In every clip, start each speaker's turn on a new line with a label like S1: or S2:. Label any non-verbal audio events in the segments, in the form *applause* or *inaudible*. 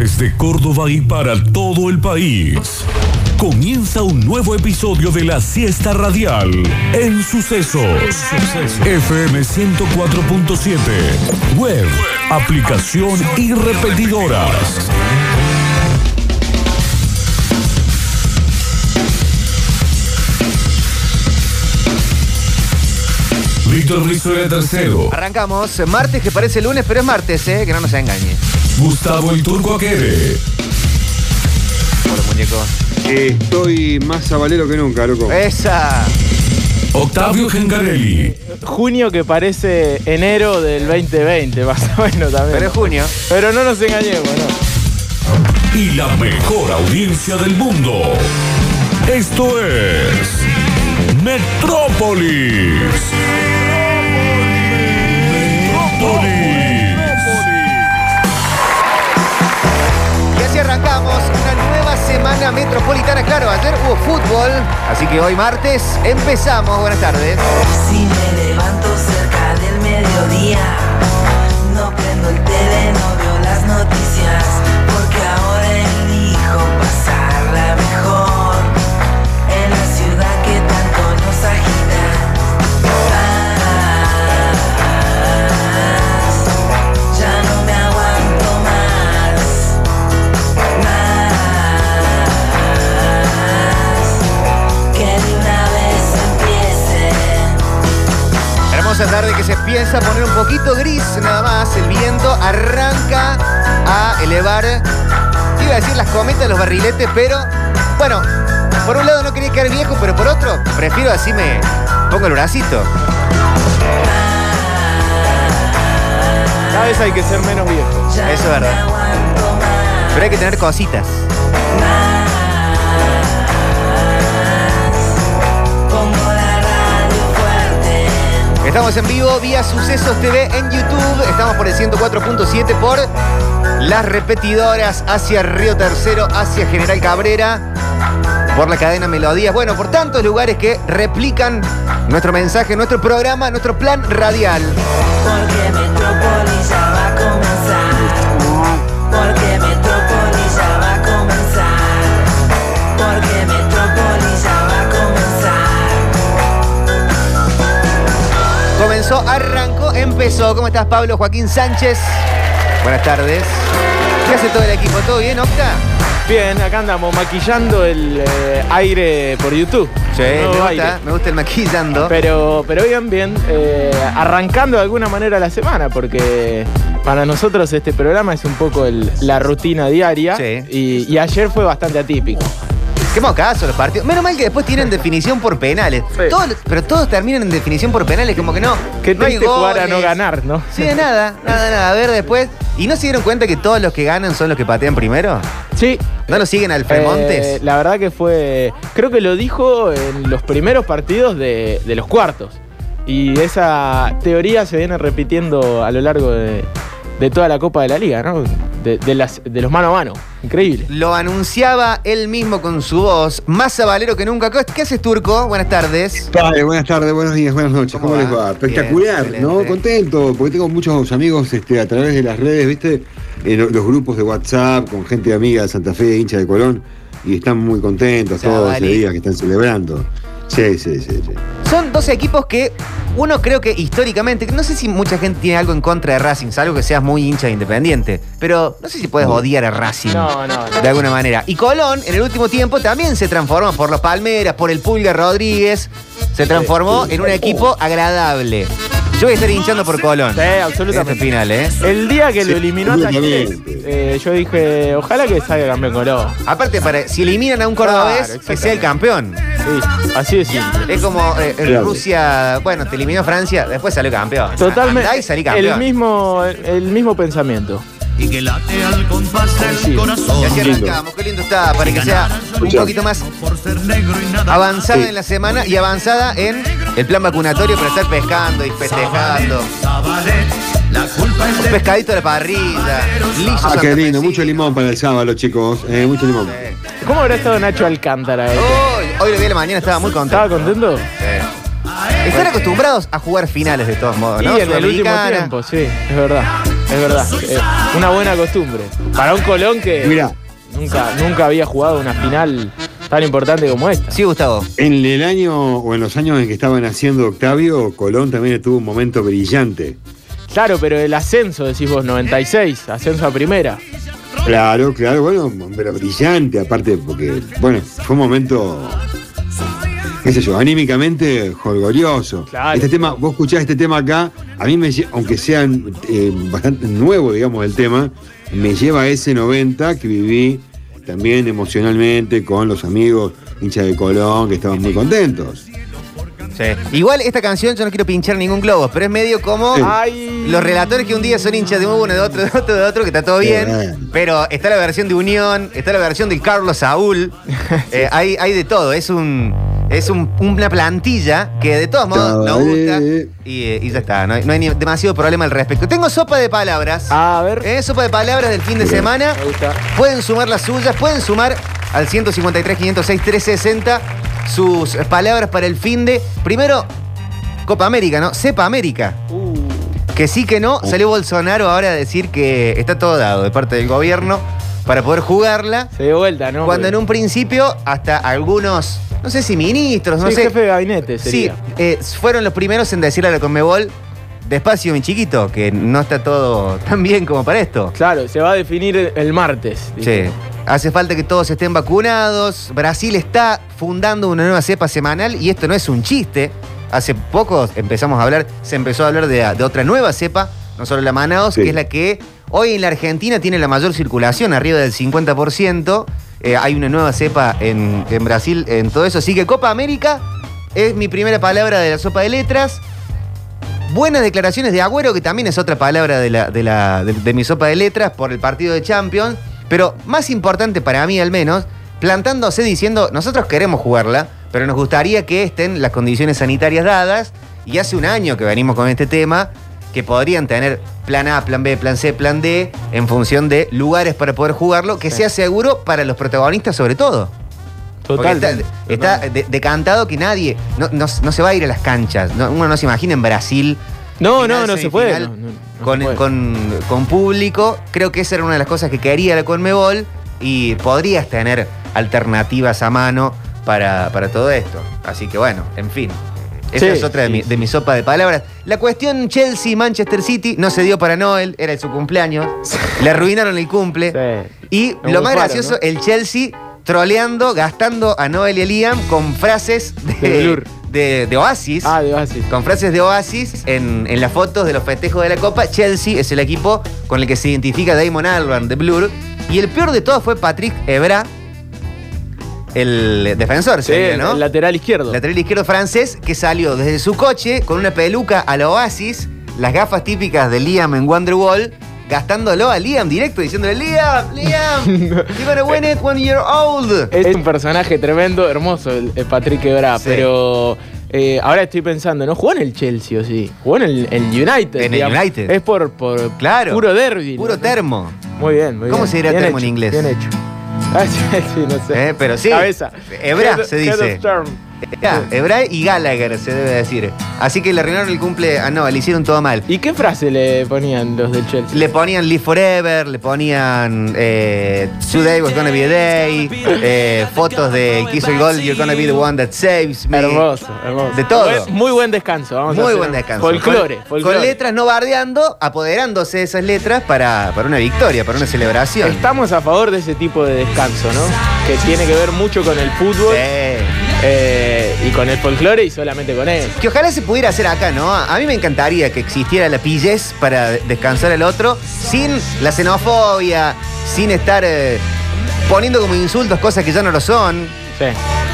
S1: desde Córdoba y para todo el país. Comienza un nuevo episodio de la siesta radial en Sucesos. FM 104.7. Web, aplicación y repetidoras. Víctor Rizzo era tercero.
S2: Arrancamos. Martes que parece lunes, pero es martes, ¿eh? Que no nos engañe.
S1: Gustavo el Turco Aquere.
S2: Hola, muñeco.
S3: Estoy más sabalero que nunca, loco.
S2: Esa.
S1: Octavio Gengarelli.
S4: junio que parece enero del 2020, más o menos también.
S2: Pero es junio.
S4: Pero no nos engañemos, ¿no?
S1: y la mejor audiencia del mundo. Esto es. Metrópolis.
S2: Arrancamos una nueva semana metropolitana. Claro, ayer hubo fútbol, así que hoy martes empezamos. Buenas tardes.
S5: Si me levanto cerca del mediodía, no prendo el tele, no veo las noticias,
S2: pero bueno, por un lado no quería quedar viejo, pero por otro, prefiero así me pongo el bracito.
S4: Cada vez hay que ser menos viejo.
S2: Eso es verdad. Pero hay que tener cositas. Estamos en vivo vía Sucesos TV en YouTube. Estamos por el 104.7 por las repetidoras hacia Río Tercero, hacia General Cabrera, por la cadena Melodías. Bueno, por tantos lugares que replican nuestro mensaje, nuestro programa, nuestro plan radial.
S5: Porque Metrópolis ya va a comenzar. Porque Metrópolis ya va a comenzar. Porque Metrópolis ya va a comenzar.
S2: Comenzó, arrancó, empezó. ¿Cómo estás, Pablo Joaquín Sánchez? Buenas tardes. ¿Qué hace todo el equipo? ¿Todo bien, Octa?
S4: Bien, acá andamos maquillando el eh, aire por YouTube.
S2: Sí, me gusta,
S4: aire.
S2: me gusta el maquillando.
S4: Pero, pero bien, bien. eh, arrancando de alguna manera la semana, porque para nosotros este programa es un poco el- la rutina diaria.
S2: Sí.
S4: Y, y ayer fue bastante atípico.
S2: Qué mocazo los partidos. Menos mal que después tienen definición por penales.
S4: Sí.
S2: Todos- pero todos terminan en definición por penales, como que no.
S4: Qué
S2: no hay
S4: jugar a no ganar, ¿no?
S2: Sí, de nada, nada, nada. A ver después. ¿Y no se dieron cuenta que todos los que ganan son los que patean primero?
S4: Sí.
S2: ¿No lo siguen al Fremontes?
S4: Eh, la verdad que fue. Creo que lo dijo en los primeros partidos de, de los cuartos. Y esa teoría se viene repitiendo a lo largo de, de toda la Copa de la Liga, ¿no? De, de las, de los mano a mano. Increíble.
S2: Lo anunciaba él mismo con su voz, más sabalero que nunca. ¿Qué qué haces, Turco? Buenas tardes.
S3: Padre, buenas tardes, buenos días, buenas noches.
S2: ¿Cómo
S3: les va? Espectacular,
S2: Bien,
S3: ¿no? Contento, porque tengo muchos amigos este, a través de las redes, ¿viste? En lo- los grupos de WhatsApp, con gente amiga de Santa Fe, hincha de Colón, y están muy contentos todos ese
S2: Chavali.
S3: día que están celebrando. Sí, sí, sí, sí.
S2: Son dos equipos que uno creo que históricamente, no sé si mucha gente tiene algo en contra de Racing, salvo que seas muy hincha de Independiente, pero no sé si puedes odiar a Racing
S4: No, no, no.
S2: de alguna manera. Y Colón en el último tiempo también se transformó por los Palmeras, por el Pulga Rodríguez, se transformó en un equipo agradable. Yo voy a estar hinchando por Colón.
S4: Sí, absolutamente.
S2: Este final, ¿eh?
S4: El día que lo eliminó a eh, yo dije, ojalá que salga campeón Colón.
S2: Aparte, para, si eliminan a un cordobés,
S4: Claro,
S2: que sea el campeón.
S4: Sí, así de simple.
S2: Es como eh, en
S3: Claro.
S2: Rusia, bueno, te eliminó Francia, después salió campeón.
S4: Totalmente.
S2: Andá y salí campeón.
S4: El mismo, el mismo pensamiento.
S6: Y que late al compás del
S4: Sí.
S6: corazón.
S2: Y así arrancamos, qué lindo está, para que sea un poquito más avanzada
S3: Sí.
S2: en la semana y avanzada en el plan vacunatorio para estar pescando y festejando. Un
S6: de
S2: pescadito a la parrilla,
S3: Ah, qué lindo, mucho limón para el sábado, chicos. eh, mucho limón.
S2: Sí.
S4: ¿Cómo habrá estado Nacho Alcántara? eh?
S2: Hoy, hoy lo vi a la mañana, estaba muy contento.
S4: ¿Estaba contento?
S2: Sí. Están acostumbrados a jugar finales de todos modos, ¿no?
S4: y en el último tiempo, sí, es verdad. Es verdad. Eh, una buena costumbre. Para un Colón que
S3: Mira,
S4: nunca, nunca había jugado una final tan importante como esta.
S2: Sí, Gustavo.
S3: en el año o en los años en que estaba naciendo Octavio, Colón también tuvo un momento brillante.
S4: Claro, pero el ascenso, decís vos, 96, ascenso a primera.
S3: Claro, claro, bueno, pero brillante, aparte, porque, bueno, fue un momento, qué sé yo, anímicamente jolgorioso.
S4: Claro.
S3: Este tema, vos escuchás este tema acá, a mí me aunque sea eh, bastante nuevo, digamos, el tema, me lleva a ese 90 que viví también emocionalmente con los amigos hinchas de Colón, que estaban muy contentos.
S2: Sí. Igual esta canción yo no quiero pinchar ningún globo, pero es medio como
S3: Sí.
S4: Ay.
S2: los relatores que un día son hinchas de uno, de otro, de otro, de otro, que está todo bien. Pero está la versión de Unión, está la versión del Carlos Saúl. *laughs* Eh, hay, hay de todo. Es un es un- una plantilla que de todos modos nos gusta. Y, eh, y ya está. No hay, no hay ni demasiado problema al respecto. Tengo sopa de palabras.
S4: A ver.
S2: Eh, sopa de palabras del fin de
S3: Bien.
S2: semana.
S4: Me gusta.
S2: Pueden sumar las suyas, pueden sumar al 153, 506, 360 sus palabras para el fin de. Primero, Copa América, ¿no? Cepa América.
S4: Uh,
S2: Que sí que no,
S3: Oh.
S2: salió Bolsonaro ahora a decir que está todo dado de parte del gobierno para poder jugarla.
S4: se dio vuelta, ¿no?
S2: Cuando en un principio hasta algunos, no sé si ministros, no
S4: Sí,
S2: sé.
S4: jefe de gabinete
S2: Sí,
S4: sería.
S2: eh, fueron los primeros en decirle a la Conmebol, despacio mi chiquito, que no está todo tan bien como para esto.
S4: Claro, se va a definir el, martes.
S2: Sí. Hace falta que todos estén vacunados. Brasil está fundando una nueva cepa semanal y esto no es un chiste. Hace poco empezamos a hablar, se empezó a hablar de, de otra nueva cepa, no solo la Manaus,
S3: Sí.
S2: que es la que hoy en la Argentina tiene la mayor circulación, arriba del 50%. Eh, hay una nueva cepa en, Brasil en todo eso. Así que Copa América es mi primera palabra de la sopa de letras. Buenas declaraciones de Agüero, que también es otra palabra de, la, de mi sopa de letras por el partido de Champions. Pero más importante para mí al menos, plantándose diciendo, nosotros queremos jugarla, pero nos gustaría que estén las condiciones sanitarias dadas. Y hace un año que venimos con este tema, que podrían tener plan A, plan B, plan C, plan D, en función de lugares para poder jugarlo, que sea seguro para los protagonistas sobre todo.
S4: Total.
S2: Está, está de- decantado que nadie, no, no- no se va a ir a las canchas. No- uno no se imagina en Brasil.
S4: No,
S2: final,
S4: no, no se puede.
S2: semifinal,
S4: no, no, no
S2: con,
S4: se puede.
S2: con- con público. Creo que esa era una de las cosas que quería la Conmebol y podrías tener alternativas a mano para, para todo esto. Así que bueno, en fin. Esa
S4: Sí,
S2: es otra de,
S4: sí,
S2: mi, de mi sopa de palabras. La cuestión Chelsea-Manchester City no se dio para Noel, era su cumpleaños. Le arruinaron el cumple. Y
S4: Lo
S2: lo más gracioso,
S4: ¿no?
S2: el Chelsea troleando, gastando a Noel y a Liam con frases
S4: De
S2: de,
S4: Blur.
S2: de- de Oasis.
S4: Ah, de Oasis.
S2: Con frases de Oasis en, en las fotos de los festejos de la Copa. Chelsea es el equipo con el que se identifica Damon Albarn de Blur. Y el peor de todo fue Patrick Evra, el defensor,
S4: Sí,
S2: sería, ¿no?
S4: el lateral izquierdo.
S2: lateral izquierdo francés que salió desde su coche con una peluca a la Oasis, las gafas típicas de Liam en Wonderwall, gastándolo a Liam directo, diciéndole, Liam, Liam, *laughs* you're gonna win it when you're old.
S4: Es un personaje tremendo, hermoso, el, el Patrick Ebra,
S2: Sí.
S4: pero eh, ahora estoy pensando, ¿no? Jugó en el Chelsea, ¿o sí? Jugó en el, el United.
S2: En el. United.
S4: Es por, por
S2: Claro.
S4: puro derby.
S2: Puro
S4: ¿no?
S2: termo.
S4: Muy bien, muy bien.
S2: ¿Cómo se dirá
S4: Bien
S2: termo en inglés?
S4: Bien hecho. Ah, *laughs* sí, no sé.
S2: Eh, pero sí.
S4: Cabeza.
S2: Ebra
S4: Head-
S2: se
S4: head
S2: dice.
S4: of term.
S2: Ya, Ebra y Gallagher se debe decir. Así que le arruinaron el cumple a Noah, le hicieron todo mal.
S4: ¿Y qué frase le ponían los del Chelsea?
S2: Le ponían Live Forever, le ponían eh, Today was gonna be a day, eh, fotos de que hizo el gol, You're gonna be the one that saves me.
S4: Hermoso, hermoso.
S2: De todo.
S4: Muy buen descanso. Vamos a
S2: Muy
S4: hacer
S2: buen descanso.
S4: Folclore,
S2: Con,
S4: folclore.
S2: con letras no bardeando, apoderándose de esas letras para, para una victoria, para una celebración.
S4: Estamos a favor de ese tipo de descanso, ¿no? Que tiene que ver mucho con el fútbol
S2: Sí.
S4: Eh, y con el folclore y solamente con él.
S2: Que ojalá se pudiera hacer acá, ¿no? A mí me encantaría que existiera la pillez para descansar al otro sin la xenofobia, sin estar eh, poniendo como insultos cosas que ya no lo son,
S4: Sí.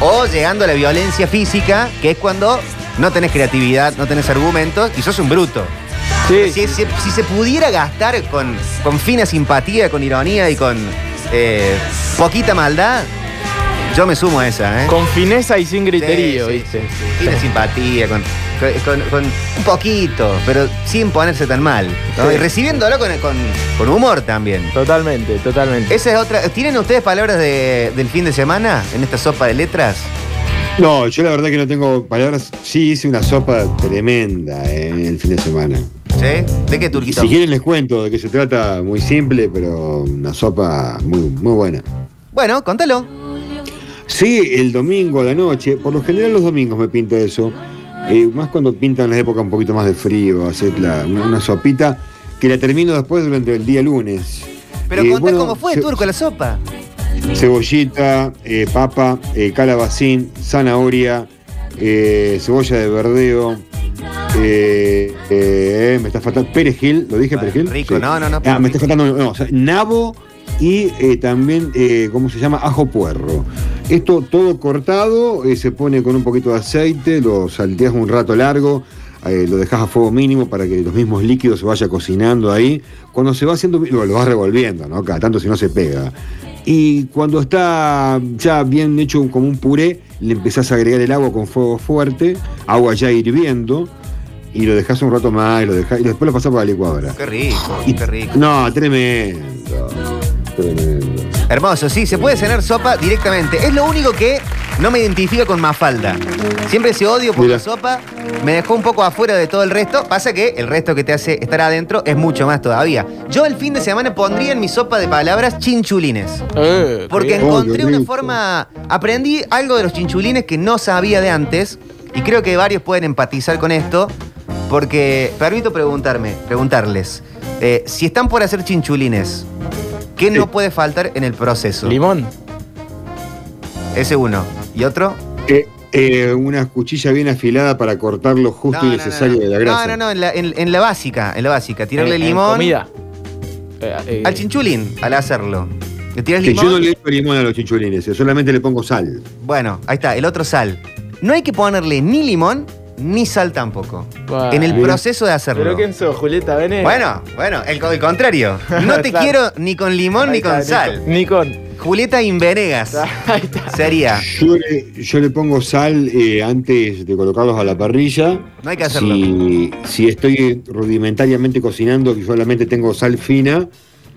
S2: o llegando a la violencia física, que es cuando no tenés creatividad, no tenés argumentos y sos un bruto.
S4: Sí,
S2: Si, si- si se pudiera gastar con, con fina simpatía, con ironía y con eh, poquita maldad, yo me sumo a esa, ¿eh?
S4: Con fineza y sin griterío,
S2: Sí, sí,
S4: ¿viste?
S2: sí, sí. Tiene simpatía, con, con- con- un poquito, pero sin ponerse tan mal. ¿no?
S4: Sí.
S2: Y recibiéndolo con, con- con humor también.
S4: Totalmente, totalmente.
S2: Esa es otra. ¿Tienen ustedes palabras de- del fin de semana en esta sopa de letras?
S3: No, yo la verdad que no tengo palabras. Sí hice una sopa tremenda eh, el fin de semana.
S2: ¿Sí? ¿De qué turquito?
S3: Si quieren les cuento de qué se trata, muy simple, pero una sopa muy, muy buena.
S2: Bueno, contalo.
S3: Sí, el domingo a la noche, por lo general los domingos me pinta eso, eh, más cuando pintan las épocas un poquito más de frío, hacer la- una, una sopita que la termino después durante el día lunes.
S2: Pero
S3: Eh,
S2: contá
S3: bueno,
S2: cómo fue, turco, la sopa.
S3: Cebollita, eh, papa, eh, calabacín, zanahoria, cebolla de verdeo, eh, eh, me está faltando perejil, ¿lo dije
S2: Bueno,
S3: perejil?
S2: rico, no, no, no,
S3: Ah, me está faltando, no, o sea, nabo y eh, también, eh, ¿cómo se llama? Ajo puerro. Esto todo cortado, eh, se pone con un poquito de aceite, lo salteas un rato largo, lo dejas a fuego mínimo para que los mismos líquidos se vaya cocinando ahí. Cuando se va haciendo, lo, lo vas revolviendo, ¿no? Cada tanto si no se pega. Y cuando está ya bien hecho como un puré, le empezás a agregar el agua con fuego fuerte, agua ya hirviendo, y lo dejas un rato más, y, lo dejás, y después lo pasás por la licuadora.
S2: Qué rico,
S3: Y-
S2: qué rico.
S3: No, tremendo. Tremendo.
S2: Hermoso, sí, se puede cenar sopa directamente. Es lo único que no me identifica con Mafalda. Siempre ese odio por
S3: Mira.
S2: la sopa me dejó un poco afuera de todo el resto. Pasa que el resto que te hace estar adentro es mucho más todavía. Yo el fin de semana pondría en mi sopa de palabras chinchulines.
S4: Eh,
S2: Porque
S4: bien.
S2: Encontré una forma. Aprendí algo de los chinchulines que no sabía de antes. Y creo que varios pueden empatizar con esto. Porque permito preguntarme, preguntarles. eh, si están por hacer chinchulines, ¿qué no puede faltar en el proceso?
S4: Limón.
S2: Ese uno. ¿Y otro?
S3: Eh, eh, una cuchilla bien afilada para cortar lo justo
S2: No,
S3: y
S2: no,
S3: necesario
S2: no.
S3: de la grasa.
S2: No, no, no, en la, en- en la básica, en la básica. Tirarle
S4: En- en
S2: limón
S4: comida. Eh, eh,
S2: al chinchulín al hacerlo. Le tiras
S3: Que
S2: limón.
S3: yo no le echo limón a los chinchulines, yo solamente le pongo sal.
S2: Bueno, ahí está, el otro sal. No hay que ponerle ni limón ni sal tampoco.
S4: Bueno.
S2: En el proceso de hacerlo.
S4: ¿Pero quién sos, Julieta Vene?
S2: Bueno, bueno, el, el contrario. *laughs* No te
S4: Claro.
S2: quiero ni con limón
S4: Ahí
S2: ni con sal.
S4: Ni con.
S2: Julieta Invenegas *laughs*
S4: Ahí está.
S2: sería.
S3: Yo le, yo le pongo sal eh, antes de colocarlos a la parrilla.
S2: No hay que hacerlo.
S3: Si, si estoy rudimentariamente cocinando, que solamente tengo sal fina,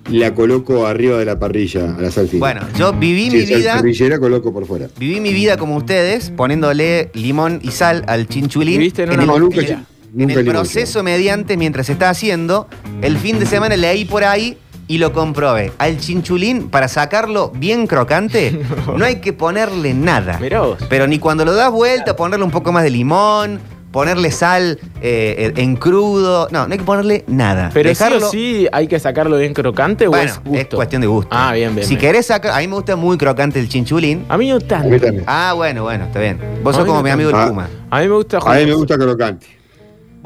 S3: la coloco arriba de la parrilla, a la sal fina.
S2: Bueno, yo viví
S3: si
S2: mi vida.
S3: parrillera, coloco por fuera.
S2: Viví mi vida como ustedes, poniéndole limón y sal al chinchulín.
S4: Viviste en
S2: en el,
S3: No, nunca,
S2: en
S3: nunca
S2: el
S3: limón,
S2: proceso mediante mientras se está haciendo. El fin de semana leí por ahí y lo comprobé. Al chinchulín, para sacarlo bien crocante, *laughs* no hay que ponerle nada.
S4: Mirá vos.
S2: Pero ni cuando lo das vuelta, ponerle un poco más de limón, ponerle sal eh, en crudo. No, no hay que ponerle nada.
S4: Pero
S2: Dejarlo-
S4: sí o sí hay que sacarlo bien crocante
S2: Bueno,
S4: o es gusto.
S2: es cuestión de gusto.
S4: Ah, bien, bien.
S2: Si
S4: bien.
S2: querés sacar, a mí me gusta muy crocante el chinchulín.
S4: A mí no
S3: A mí
S4: tanto.
S3: también.
S2: Ah, bueno, bueno, está bien. Vos
S4: A
S2: sos como
S4: no
S2: mi amigo el
S3: tanto.
S2: Puma.
S4: A mí me gusta
S3: A mí me gusta crocante.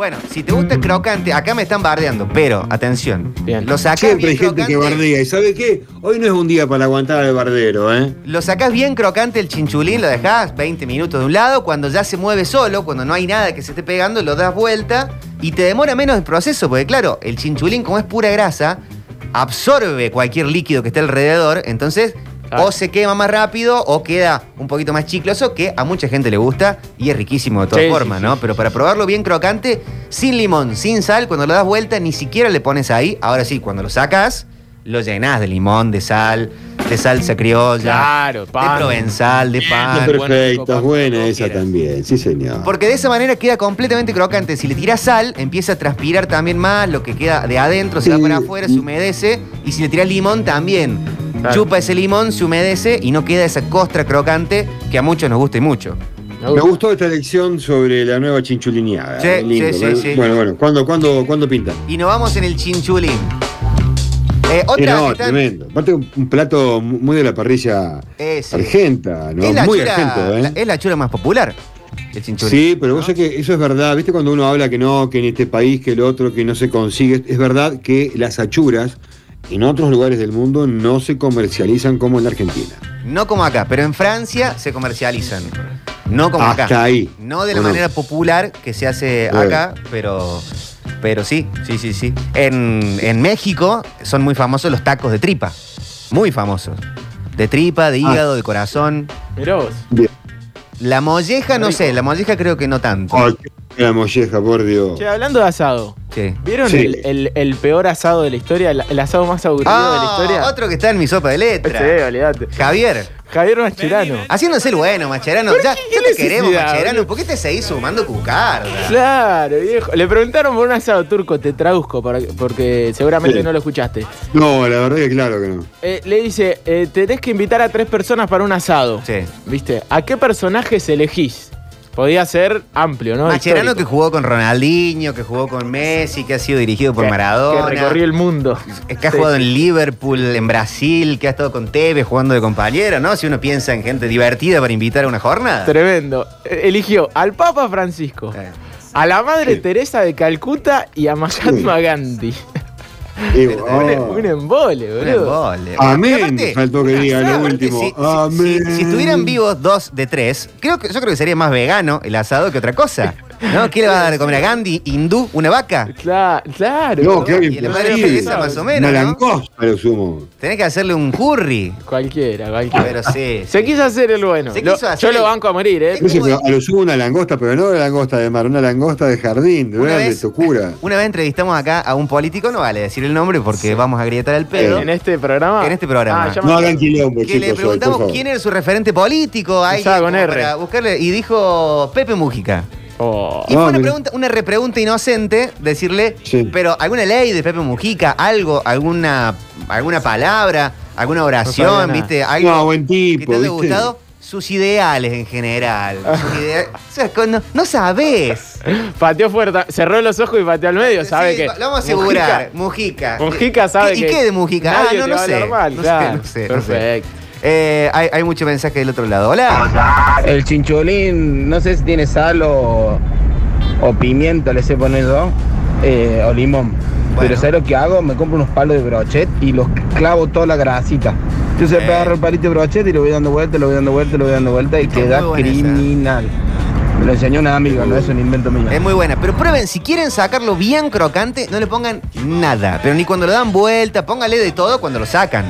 S2: Bueno, si te gusta el crocante, acá me están bardeando, pero atención.
S4: Bien.
S2: Lo sacás
S3: Siempre
S2: bien
S3: hay gente que bardea. ¿Y sabe qué? Hoy no es un día para aguantar al bardero, ¿eh?
S2: Lo sacás bien crocante el chinchulín, lo dejás 20 minutos de un lado, cuando ya se mueve solo, cuando no hay nada que se esté pegando, lo das vuelta y te demora menos el proceso, porque claro, el chinchulín como es pura grasa, absorbe cualquier líquido que esté alrededor, entonces
S4: Claro.
S2: o se quema más rápido o queda un poquito más chicloso, que a mucha gente le gusta y es riquísimo de todas
S4: Sí,
S2: formas,
S4: sí,
S2: ¿no?
S4: sí.
S2: Pero para probarlo bien crocante, sin limón, sin sal, cuando lo das vuelta ni siquiera le pones ahí, ahora sí, cuando lo sacas, lo llenás de limón, de sal, de salsa criolla,
S4: Claro,
S2: de
S4: pan.
S2: provenzal, de pan.
S3: Es buena esa
S2: quieras.
S3: también, sí señor.
S2: Porque de esa manera queda completamente crocante. Si le tiras sal, empieza a transpirar también más, lo que queda de adentro se va para afuera, se humedece. Y si le tiras limón, también.
S4: Claro.
S2: Chupa ese limón, se humedece y no queda esa costra crocante que a muchos nos gusta y mucho.
S3: Me gustó esta lección sobre la nueva chinchulineada.
S2: Sí,
S3: eh, lindo,
S2: sí, sí,
S3: ¿eh?
S2: sí.
S3: Bueno, bueno, ¿cuándo, cuándo, cuándo pinta?
S2: Y nos vamos en el chinchulín. Eh, otra
S3: Eh, no,
S2: están-
S3: tremendo. Aparte, un un plato muy de la parrilla
S2: Ese.
S3: argenta, ¿no?
S2: Es la
S3: muy
S2: chura-
S3: argento, ¿eh?
S2: la- es la chura más popular, el chinchulín.
S3: Sí, pero vos sabés que eso es verdad. ¿Viste cuando uno habla que no, que en este país, que el otro, que no se consigue? Es verdad que las achuras en otros lugares del mundo no se comercializan como en la Argentina.
S2: No como acá, pero en Francia se comercializan. No como
S3: Hasta
S2: acá.
S3: ahí.
S2: No de la manera popular que se hace
S3: Bueno.
S2: acá, pero, pero sí, sí, sí, sí. En, en México son muy famosos los tacos de tripa. Muy famosos. De tripa,
S3: Ah.
S2: de hígado, de corazón.
S4: Mirá vos.
S3: Bien.
S2: La molleja, no sé, la molleja creo que no tanto.
S3: Ay, qué La molleja, por Dios.
S4: Che, hablando de asado, ¿vieron
S3: Sí.
S4: el, el- el peor asado de la historia? El, el asado más aburrido de la
S2: Ah,
S4: historia.
S2: otro que está en mi sopa de letra.
S4: Sí, olvídate.
S2: Javier.
S4: Javier Mascherano.
S2: Haciéndose el bueno, Macherano. Ya,
S4: qué
S2: ya te queremos, Macherano. ¿Por qué te seguís sumando cucarda?
S4: Claro, viejo. Le preguntaron por un asado turco, te traduzco para- porque seguramente
S3: Sí.
S4: no lo escuchaste.
S3: No, la verdad que claro que no.
S4: Eh, le dice, eh, tenés que invitar a tres personas para un asado.
S2: Sí.
S4: ¿Viste? ¿A qué personajes elegís? Podía ser amplio, ¿no?
S2: Macherano que jugó con Ronaldinho, que jugó con Messi, que ha sido dirigido por
S4: Que-
S2: Maradona.
S4: Que recorrió el mundo.
S2: Que ha
S4: Sí,
S2: jugado en Liverpool, en Brasil, que ha estado con Tevez jugando de compañero, ¿no? Si uno piensa en gente divertida para invitar a una jornada.
S4: Tremendo. Eh, Eligió al Papa Francisco,
S2: Eh.
S4: a la Madre
S3: Sí.
S4: Teresa de Calcuta y a Mahatma Gandhi.
S3: Digo,
S4: Un,
S3: ah,
S4: un embole,
S2: Un
S4: boludo.
S2: embole.
S3: Amén,
S2: Aparte-
S3: faltó que diga lo último.
S2: si- si-
S3: Amén.
S2: Si, si estuvieran vivos dos de tres, creo que, yo creo que sería más vegano el asado que otra cosa. ¿No? ¿Qué le va a dar de comer a Gandhi? ¿Hindú? ¿Una vaca?
S4: Claro, claro.
S3: No, que alguien
S2: Y la Madre. Teresa más o menos,
S3: Una
S2: ¿no?
S3: langosta, lo sumo.
S2: Tenés que hacerle un curry.
S4: Cualquiera, cualquiera.
S2: Pero sí.
S4: Se quiso hacer el bueno.
S2: Se
S4: Lo-
S2: quiso hacer
S4: yo lo banco a morir, ¿eh?
S3: A lo sumo una langosta, pero no una langosta de mar, una langosta de jardín, de
S2: Una
S3: verdad, de
S2: vez-
S3: tocura.
S2: Una vez entrevistamos acá a un político, no vale decir el nombre porque vamos a grietar el pedo.
S4: En este programa.
S2: En este programa.
S4: Ah,
S3: No hagan quilombo,
S2: que le preguntamos quién era su referente político,
S4: Empezaba con R.
S2: para buscarle, y dijo Pepe Mujica.
S4: Oh.
S2: Y
S3: Ah,
S2: fue una, pregunta, una repregunta inocente decirle,
S3: Sí.
S2: pero alguna ley de Pepe Mujica, algo, alguna, alguna palabra, alguna oración. ¿viste? Algo
S3: No, buen
S2: que
S3: tipo,
S2: te haya gustado. Sus ideales en general. *laughs* Sus idea- o sea, cuando- no sabes.
S4: Pateó fuerte, cerró los ojos y pateó al medio, sabe
S2: Sí,
S4: que.
S2: Lo vamos a asegurar. Mujica.
S4: Mujica sabe
S2: ¿Y
S4: que.
S2: qué de Mujica?
S4: nadie
S2: Ah, no, no sé. no
S4: claro.
S2: sé, no sé, no sé. Eh, hay, hay mucho mensaje del otro lado. Hola.
S7: El chincholín, no sé si tiene sal o, o pimienta, le sé poner yo, eh, o limón.
S2: Bueno.
S7: Pero ¿sabes lo que hago? Me compro unos palos de brochet y los clavo toda la grasita. Entonces
S2: Eh.
S7: agarro el palito de brochet y lo voy dando vuelta, lo voy dando vuelta, lo voy dando vuelta y
S2: Está
S7: queda
S2: esa.
S7: criminal. Me lo enseñó una amiga, no es un invento mío.
S2: Es muy buena. Pero prueben, si quieren sacarlo bien crocante, no le pongan nada. Pero ni cuando lo dan vuelta, póngale de todo cuando lo sacan.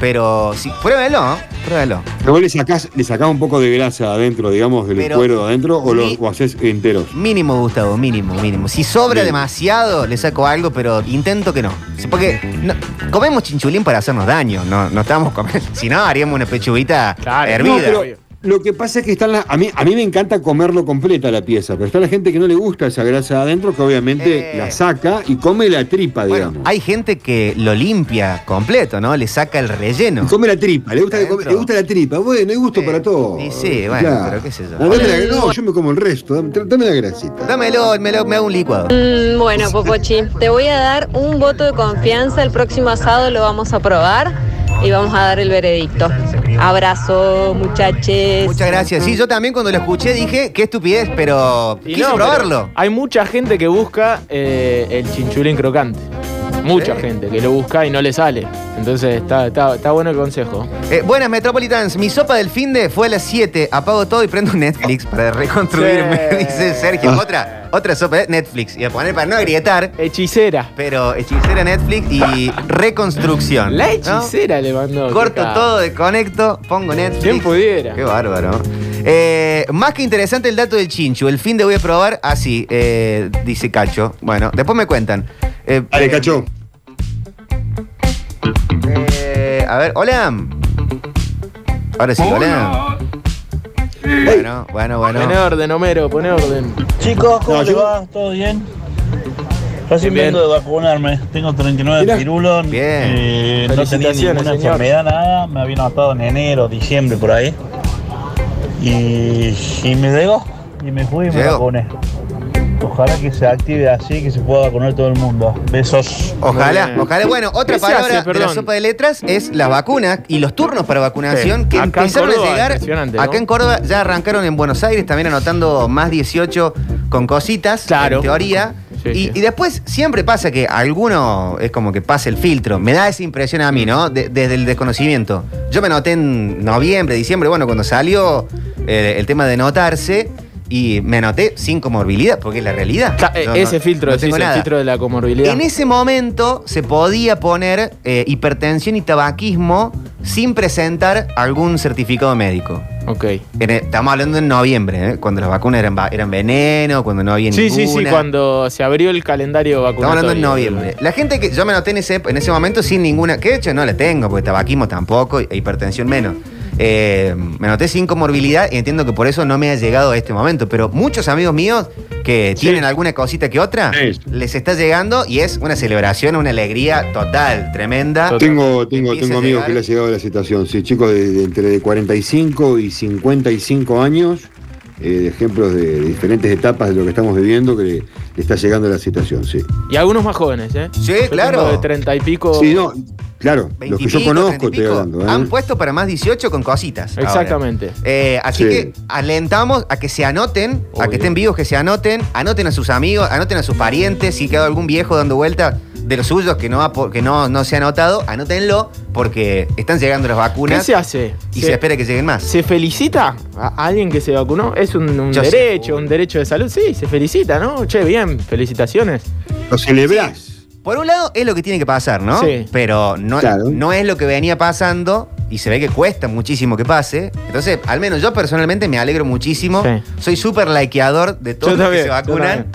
S2: Pero si, pruébenlo, pruébenlo.
S3: Pero vos le sacás, le sacás un poco de grasa adentro, digamos, del
S2: Pero-
S3: cuero de adentro, o lo
S2: Sí.
S3: o haces enteros.
S2: Mínimo, Gustavo, mínimo, mínimo. Si sobra
S3: Bien.
S2: demasiado, le saco algo, pero intento que no. Sí, Porque no- comemos chinchulín para hacernos daño, no, no estamos comiendo. *laughs* Si no, haríamos una pechuguita
S4: Claro.
S2: hervida.
S3: No, pero lo que pasa es que están la- a, mí, a mí me encanta comerlo completa la pieza, pero está la gente que no le gusta esa grasa adentro, que obviamente
S2: Eh.
S3: la saca y come la tripa,
S2: Bueno,
S3: digamos.
S2: hay gente que lo limpia completo, ¿no? Le saca el relleno.
S3: Y come la tripa, le gusta, que come-
S2: Adentro.
S3: le gusta la tripa. Bueno, hay gusto para todo.
S2: Y sí, bueno, pero qué sé yo.
S3: No, dame la- no, yo me como el resto, dame, dame la grasita.
S2: Dámelo, me, lo- me hago un licuado.
S8: Mm, bueno, Popochi, te voy a dar un voto de confianza. El próximo asado lo vamos a probar y vamos a dar el veredicto. Abrazo, muchachos.
S2: Muchas gracias. Sí, yo también cuando lo escuché dije, qué estupidez, pero
S4: Y
S2: quise
S4: no,
S2: probarlo.
S4: pero Hay mucha gente que busca eh, el chinchulín crocante. Mucha
S2: Sí.
S4: gente que lo busca y no le sale. Entonces está, está, está bueno el consejo.
S2: Eh, buenas Metropolitans, mi sopa del fin de fue a las 7. Apago todo y prendo un Netflix para reconstruirme,
S4: Sí.
S2: dice Sergio. Otra, otra sopa de Netflix. Y a poner para no agrietar,
S4: Hechicera.
S2: pero hechicera Netflix y reconstrucción.
S4: La
S2: ¿no?
S4: hechicera le mandó.
S2: Corto todo, desconecto, pongo Netflix.
S4: ¿Quién pudiera?
S2: Qué bárbaro. Eh, más que interesante el dato del chinchu. El fin de voy a probar así, eh, dice Cacho. Bueno, después me cuentan. Eh,
S3: Dale,
S2: eh,
S3: cacho.
S2: eh, a ver, hola. Ahora sí, hola. Bueno, bueno, bueno.
S4: Poné orden, Homero, poné orden.
S9: Chicos, ¿cómo
S3: No, yo-
S9: va? ¿Todo bien? Recién
S4: Bien.
S9: vengo de vacunarme. Tengo 39
S3: Mirá.
S9: pirulos.
S2: Bien.
S9: Eh, no tenía ninguna
S4: señor.
S9: enfermedad, nada. Me había notado en enero, diciembre, por ahí. Y, y me llegó. Y me fui y me
S2: Llegó.
S9: vacuné. Ojalá que se active así, que se pueda vacunar todo el mundo. Besos.
S2: Ojalá,
S4: bien.
S2: ojalá. Bueno, otra
S4: ¿Qué se
S2: palabra
S4: hace,
S2: de la
S4: perdón?
S2: sopa de letras es las vacunas y los turnos para vacunación
S4: Sí.
S2: que
S4: Acá en
S2: empezaron
S4: Córdoba,
S2: a llegar.
S4: impresionante, ¿no?
S2: Acá en Córdoba ya arrancaron en Buenos Aires, también anotando más 18 con cositas,
S4: Claro.
S2: en teoría.
S4: Sí,
S2: y,
S4: sí.
S2: y después siempre pasa que alguno es como que pasa el filtro. Me da esa impresión a mí, ¿no? De- desde el desconocimiento. Yo me anoté en noviembre, diciembre, bueno, cuando salió eh, el tema de notarse. Y me anoté sin comorbilidad, porque es la realidad.
S4: Ca- eh,
S2: no-
S4: ese filtro,
S2: no
S4: decís,
S2: tengo
S4: el
S2: nada.
S4: filtro de la comorbilidad.
S2: En ese momento se podía poner eh, hipertensión y tabaquismo sin presentar algún certificado médico.
S4: Ok.
S2: En el- estamos hablando en noviembre, ¿eh? cuando las vacunas eran, va- eran veneno, cuando no había
S4: Sí, sí,
S2: ninguna.
S4: sí, cuando se abrió el calendario
S2: Estamos
S4: vacunatorio.
S2: hablando en noviembre. La gente que yo me anoté en ese, en ese momento sin ninguna. Que de hecho no la tengo, porque tabaquismo tampoco e hipertensión menos. Eh, me anoté sin comorbilidad y entiendo que por eso no me ha llegado a este momento. Pero muchos amigos míos que
S4: Sí.
S2: tienen alguna cosita que otra,
S3: Sí.
S2: les está llegando y es una celebración, una alegría total, tremenda.
S4: Total.
S3: Tengo, tengo, tengo amigos
S2: llegar.
S3: que le ha llegado la situación, sí, chicos de, de entre de 45 y 55 años, eh, ejemplos de, diferentes etapas de lo que estamos viviendo que le, está llegando la situación, sí.
S4: Y algunos más jóvenes, ¿eh?
S2: Sí,
S4: Yo
S2: claro.
S4: De treinta y pico.
S3: Sí, no, claro, los que yo conozco estoy hablando. ¿eh?
S2: Han puesto para más 18 con cositas.
S4: Exactamente.
S2: Eh, así
S3: Sí.
S2: que alentamos a que se anoten, a que estén vivos, que se anoten, anoten a sus amigos, anoten a sus parientes, si queda algún viejo dando vuelta de los suyos que no, ha que no, no se ha anotado, anótenlo porque están llegando las
S4: ¿Qué
S2: vacunas
S4: se hace?
S2: y se, espera que lleguen más.
S4: ¿Se felicita a alguien que se vacunó? ¿Es un, un
S2: Yo sé.
S4: derecho, un derecho de salud? Sí, se felicita, ¿no? Che, bien, felicitaciones.
S3: Lo celebrás.
S2: Por un lado es lo que tiene que pasar, ¿no?
S4: Sí.
S2: Pero no,
S3: Claro.
S2: no es lo que venía pasando y se ve que cuesta muchísimo que pase. Entonces, al menos yo personalmente me alegro muchísimo.
S4: Sí.
S2: Soy súper likeador de todos
S4: Yo
S2: los
S4: también,
S2: que se
S4: yo
S2: vacunan.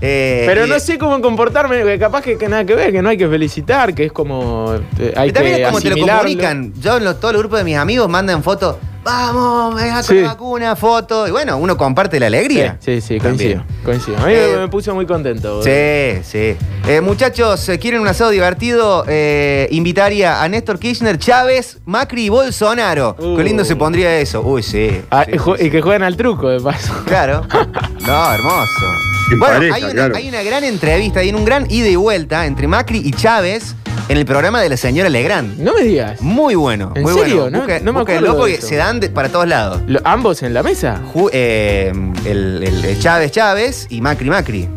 S2: Eh,
S4: Pero no sé cómo comportarme, que capaz que, que nada que ver, que no hay que felicitar, que es como. eh, hay
S2: también
S4: que
S2: es como te lo comunican. Yo en los- todos los grupos de mis amigos mandan fotos. Vamos, venga con
S4: Sí.
S2: la vacuna, foto. Y bueno, uno comparte la alegría.
S4: Sí, sí, coincido, coincido. A mí
S2: Eh,
S4: me puso muy contento.
S2: Sí, sí. Eh, muchachos, eh, ¿quieren un asado divertido? Eh, invitaría a Néstor Kirchner, Chávez, Macri y Bolsonaro.
S4: Uh.
S2: Qué lindo se pondría eso. Uy, sí.
S4: Ah,
S2: Sí,
S4: y que jueguen al truco, de paso.
S2: Claro. *laughs* No, hermoso.
S3: En
S2: Bueno,
S3: pareja,
S2: hay, una,
S3: claro.
S2: hay una gran entrevista, hay un gran ida y vuelta entre Macri y Chávez en el programa de la señora Legrand.
S4: No me digas.
S2: Muy bueno,
S4: ¿En
S2: muy
S4: serio?
S2: bueno.
S4: No-
S2: Busca-
S4: no me acuerdo de
S2: porque
S4: eso.
S2: se dan de- para todos lados.
S4: Lo- ¿Ambos en la mesa?
S2: Ju- eh, el, el- el Chávez Chávez y Macri Macri.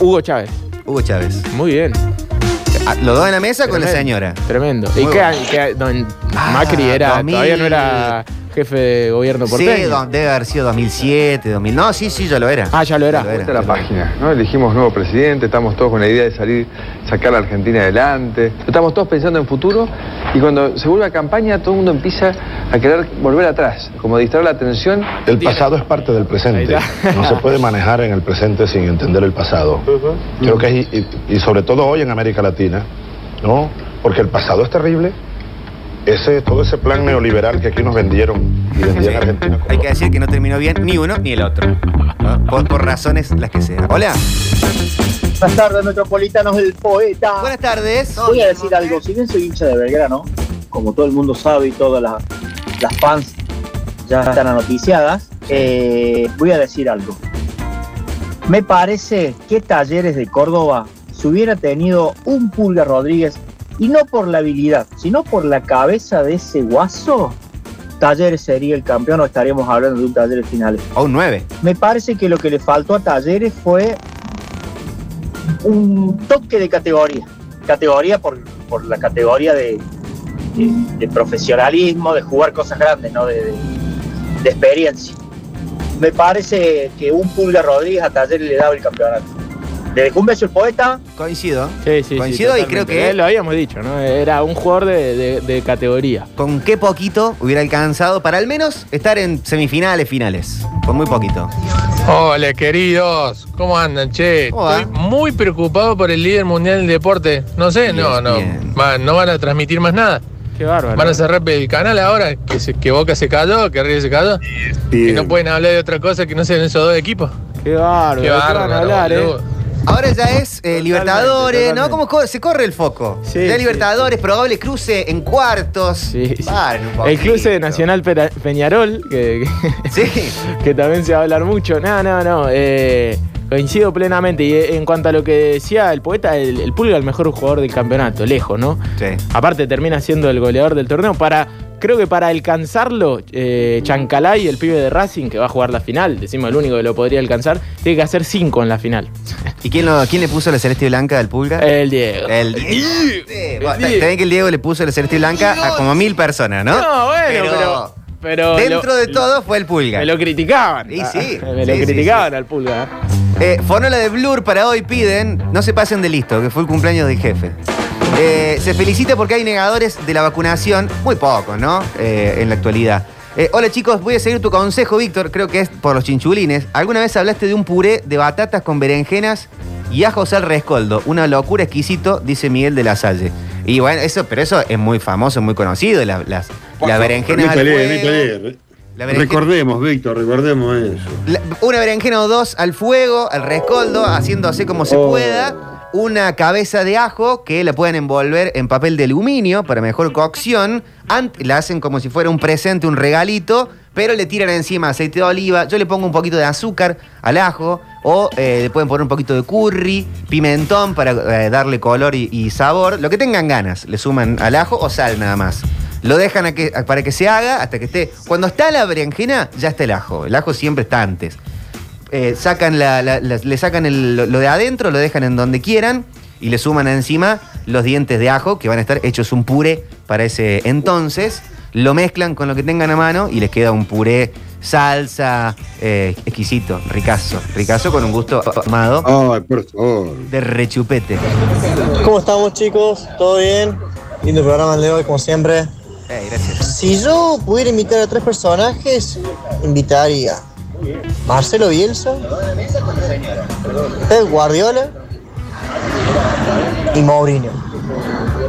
S4: Hugo Chávez.
S2: Hugo Chávez.
S4: Muy bien.
S2: Ah, Los dos en la mesa con la señora.
S4: Tremendo.
S2: Muy
S4: ¿Y qué,
S2: bueno.
S4: qué- don
S2: Ah,
S4: Macri era,
S2: 2000.
S4: todavía no era jefe de gobierno
S2: Sí,
S4: porteño?
S2: don- debe haber sido 2007, 2000. No, sí, sí, ya lo era.
S4: Ah, ya lo era.
S2: Ya lo
S10: Esta es la página, ¿no? Elegimos nuevo presidente, estamos todos con la idea de salir, sacar a la Argentina adelante. Estamos todos pensando en futuro y cuando se vuelve a campaña todo el mundo empieza a querer volver atrás, como distraer la atención.
S11: El pasado es parte del presente. No se puede manejar en el presente sin entender el pasado. Creo que es, y, y sobre todo hoy en América Latina, ¿no? Porque el pasado es terrible. Ese, todo ese plan neoliberal que aquí nos vendieron y vendían a Argentina.
S2: Hay que decir que no terminó bien ni uno ni el otro. ¿no? Por, por razones las que sean. Hola.
S12: Buenas tardes, metropolitanos del poeta.
S2: Buenas tardes.
S12: Voy a decir algo, si bien soy hincha de Belgrano, como todo el mundo sabe y todas las, las fans ya están anoticiadas, eh, voy a decir algo. Me parece que Talleres de Córdoba, si hubiera tenido un Pulga Rodríguez, y no por la habilidad, sino por la cabeza de ese guaso, Talleres sería el campeón o estaríamos hablando de un Talleres finales.
S2: O un 9.
S12: Me parece que lo que le faltó a Talleres fue un toque de categoría. Categoría por, por la categoría de, de- de profesionalismo, de jugar cosas grandes, ¿no? De, de- de experiencia. Me parece que un Pulga Rodríguez a Talleres le daba el campeonato. Le dejó un beso el poeta.
S2: Coincido.
S4: Sí, sí,
S2: Coincido
S4: sí,
S2: y creo que-
S4: Eh, Lo habíamos dicho, ¿no? Era un jugador de, de- de categoría.
S2: Con qué poquito hubiera alcanzado para al menos estar en semifinales, finales. Con muy poquito.
S13: Hola queridos, ¿cómo andan, che?
S2: ¿Cómo?
S13: Estoy muy preocupado por el líder mundial del deporte. No sé, no, no,
S2: bien.
S13: va- no van a transmitir más nada.
S4: Qué bárbaro.
S13: Van a cerrar el canal ahora, que, se- que Boca se cayó, que River se cayó. Y no pueden hablar de otra cosa que no sean esos dos equipos.
S4: Qué bárbaro.
S13: Qué
S4: ¿de qué van a
S13: bárbaro,
S4: hablar, eh?
S2: Ahora ya es eh,
S4: Totalmente,
S2: Libertadores, ¿no? ¿Cómo se corre el foco?
S4: Sí,
S2: ya
S4: sí,
S2: Libertadores, probable cruce en cuartos.
S4: Sí,
S2: un
S4: El cruce de Nacional Peñarol, que, *laughs* *laughs* que también se va a hablar mucho. No, no, no. eh, coincido plenamente. Y eh, en cuanto a lo que decía el poeta, el, el Pulga el mejor jugador del campeonato, lejos, ¿no?
S2: Sí.
S4: Aparte termina siendo el goleador del torneo. Para, creo que para alcanzarlo, eh, Chancalay, el pibe de Racing, que va a jugar la final, decimos el único que lo podría alcanzar, tiene que hacer cinco en la final.
S2: ¿Y quién, lo- quién le puso la celeste blanca al pulga?
S4: El Diego.
S2: El Diego. Bien que el Diego le puso la celeste blanca a como mil personas, ¿no?
S4: No, bueno, pero. pero
S2: dentro
S4: lo-
S2: de todo fue el pulga.
S4: Me lo criticaban.
S2: Y sí, *laughs*
S4: Me
S2: sí,
S4: lo
S2: sí,
S4: criticaban al Pulga.
S2: Eh, Fonola de Blur para hoy piden, no se pasen de listo, que fue el cumpleaños del jefe. Eh, se felicita porque hay negadores de la vacunación, muy pocos, ¿no? Eh, en la actualidad. Eh, hola chicos, voy a seguir tu consejo, Víctor, creo que es por los chinchulines. ¿Alguna vez hablaste de un puré de batatas con berenjenas y ajo sal rescoldo? Una locura exquisito, dice Miguel de la Salle. Y bueno, eso, pero eso es muy famoso, muy conocido, la- las, las berenjenas al fuego. La
S3: Recordemos, Víctor, recordemos eso.
S2: La- una berenjena o dos al fuego, al rescoldo, haciéndose como se
S3: Oh.
S2: pueda. Una cabeza de ajo que la pueden envolver en papel de aluminio para mejor cocción. Ant- la hacen como si fuera un presente, un regalito, pero le tiran encima aceite de oliva. Yo le pongo un poquito de azúcar al ajo o eh, le pueden poner un poquito de curry, pimentón para eh, darle color y, sabor. Lo que tengan ganas, le suman al ajo o sal nada más. Lo dejan que- para que se haga hasta que esté. Cuando está la berenjena, ya está el ajo. El ajo siempre está antes. Eh, sacan la- la- la- le sacan el- lo, lo de adentro, lo dejan en donde quieran y le suman encima los dientes de ajo que van a estar hechos un puré para ese entonces. Lo mezclan con lo que tengan a mano y les queda un puré salsa eh, exquisito, ricazo. Ricazo con un gusto amado
S3: Ay, por favor.
S2: de rechupete.
S14: ¿Cómo estamos chicos? ¿Todo bien? Lindo programa el de hoy, como siempre.
S2: Eh, gracias.
S14: Si yo pudiera invitar a tres personajes, invitaría Marcelo Bielsa, Pep Guardiola y Mourinho.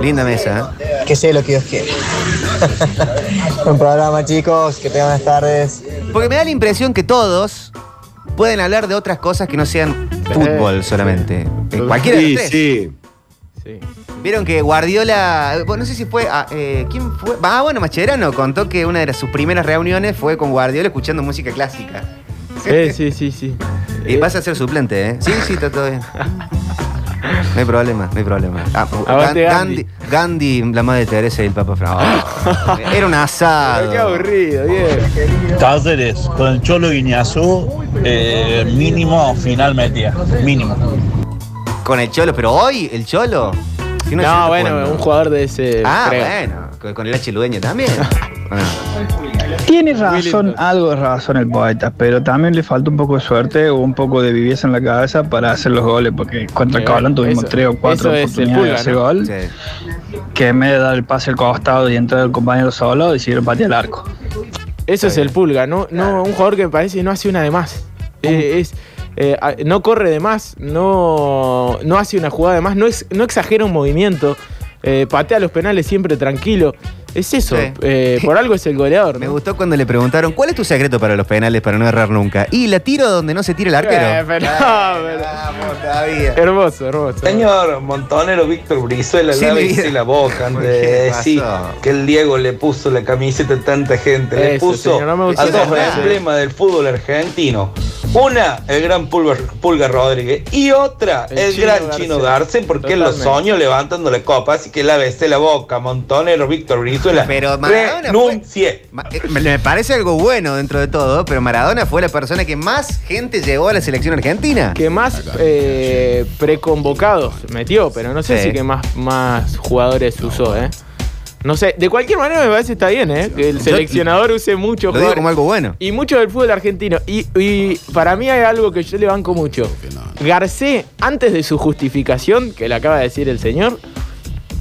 S2: Linda mesa, ¿eh?
S14: Que sea lo que Dios quiere. *laughs* Buen programa chicos, que tengan buenas tardes.
S2: Porque me da la impresión que todos pueden hablar de otras cosas que no sean fútbol solamente. Eh, Cualquiera de
S3: Sí,
S2: los tres.
S3: sí.
S2: Vieron que Guardiola, eh, bueno, no sé si fue, ah, eh, ¿quién fue? Ah, bueno, Macherano contó que una de sus primeras reuniones fue con Guardiola escuchando música clásica.
S4: Sí, sí, sí, sí.
S2: Y vas a ser suplente, ¿eh? Sí, sí, está todo bien. No hay problema, no hay problema. Ah, Gan-
S4: Gandhi.
S2: Gandhi, Gandhi, la madre Teresa y el Papa Francisco. *laughs* Era un asado.
S4: Qué aburrido, bien.
S9: Cáceres, con el Cholo Guiñazú, eh, mínimo final metía. Mínimo.
S2: Con el Cholo, pero hoy el Cholo. Si
S4: No, bueno, un jugador de ese.
S2: Ah,
S4: creo.
S2: bueno, con- con el H. Ludeño también. *laughs* Ah.
S15: Tiene razón, algo de razón el poeta, pero también le falta un poco de suerte o un poco de viveza en la cabeza para hacer los goles, porque contra
S4: Sí,
S15: Colón tuvimos
S4: eso-
S15: tres o cuatro
S4: es
S15: oportunidades de hacer
S4: ¿no?
S15: gol, que en vez de dar el pase al costado y entrar el compañero solo, decidieron patear el arco.
S4: Eso es el pulga, no, no, un jugador que me parece que no hace una de más. Eh, es, eh, a- no corre de más, no, no hace una jugada de más, no, es, no exagera un movimiento, eh, patea los penales siempre tranquilo. Es eso,
S2: Sí.
S4: eh, por algo es el goleador.
S2: Me gustó cuando le preguntaron, ¿cuál es tu secreto para los penales para no errar nunca? Y la tiro donde no se tira el arquero.
S4: Eh, pero-
S2: todavía.
S4: hermoso, hermoso.
S16: Señor Montonero Víctor Brizuela,
S2: Sí, mi vida.
S16: la boca antes
S2: ¿Por
S16: de decir que el Diego le puso la camiseta a tanta gente. Le puso
S4: señor, no
S16: a dos emblemas del fútbol argentino. Una, el gran Pulga, Pulga Rodríguez. Y otra, el,
S4: El Chino
S16: gran. Chino Darce, porque él los
S4: Totalmente.
S16: soñó levantando la copa. Así que lávese la boca, Montonero Víctor Brizuela.
S2: Pero Maradona fue-
S16: Renuncie.
S2: Eh, Me parece algo bueno dentro de todo, pero Maradona fue la persona que más gente llevó a la selección argentina.
S4: Que más eh, preconvocados metió, pero no sé
S2: Sí.
S4: si que más, más jugadores usó, ¿eh? No sé, de cualquier manera me parece que está bien, ¿eh? Que el
S2: Yo-
S4: seleccionador use mucho
S2: Lo digo como algo bueno.
S4: Y mucho del fútbol argentino. Y, y para mí hay algo que yo le banco mucho. Garcé, antes de su justificación, que le acaba de decir el señor,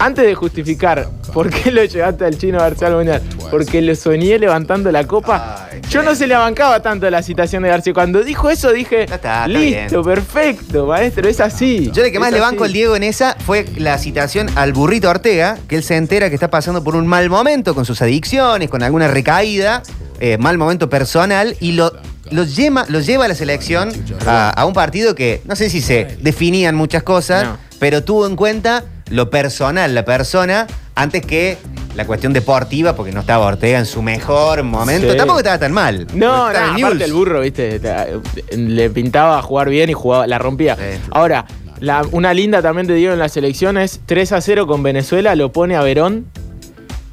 S4: antes de justificar por qué lo llevaste al chino García al mundial, porque lo soñé levantando la copa. Yo no se le bancaba tanto la citación de García. Cuando dijo eso dije,
S2: está
S4: listo, perfecto, maestro, es así.
S2: Yo de que más le banco al Diego en esa fue la citación al burrito Ortega, que él se entera que está pasando por un mal momento con sus adicciones, con alguna recaída, eh, mal momento personal, y lo, lo lleva, lo lleva a la selección a, a un partido que no sé si se definían muchas cosas,
S4: No.
S2: pero tuvo en cuenta lo personal, la persona, antes que la cuestión deportiva, porque no estaba Ortega en su mejor momento.
S4: Sí.
S2: Tampoco estaba tan mal.
S4: No, no, aparte el burro, viste, le pintaba jugar bien y jugaba, la rompía. Ahora, la- una linda también te digo en las selecciones, 3 a 0 con Venezuela, lo pone a Verón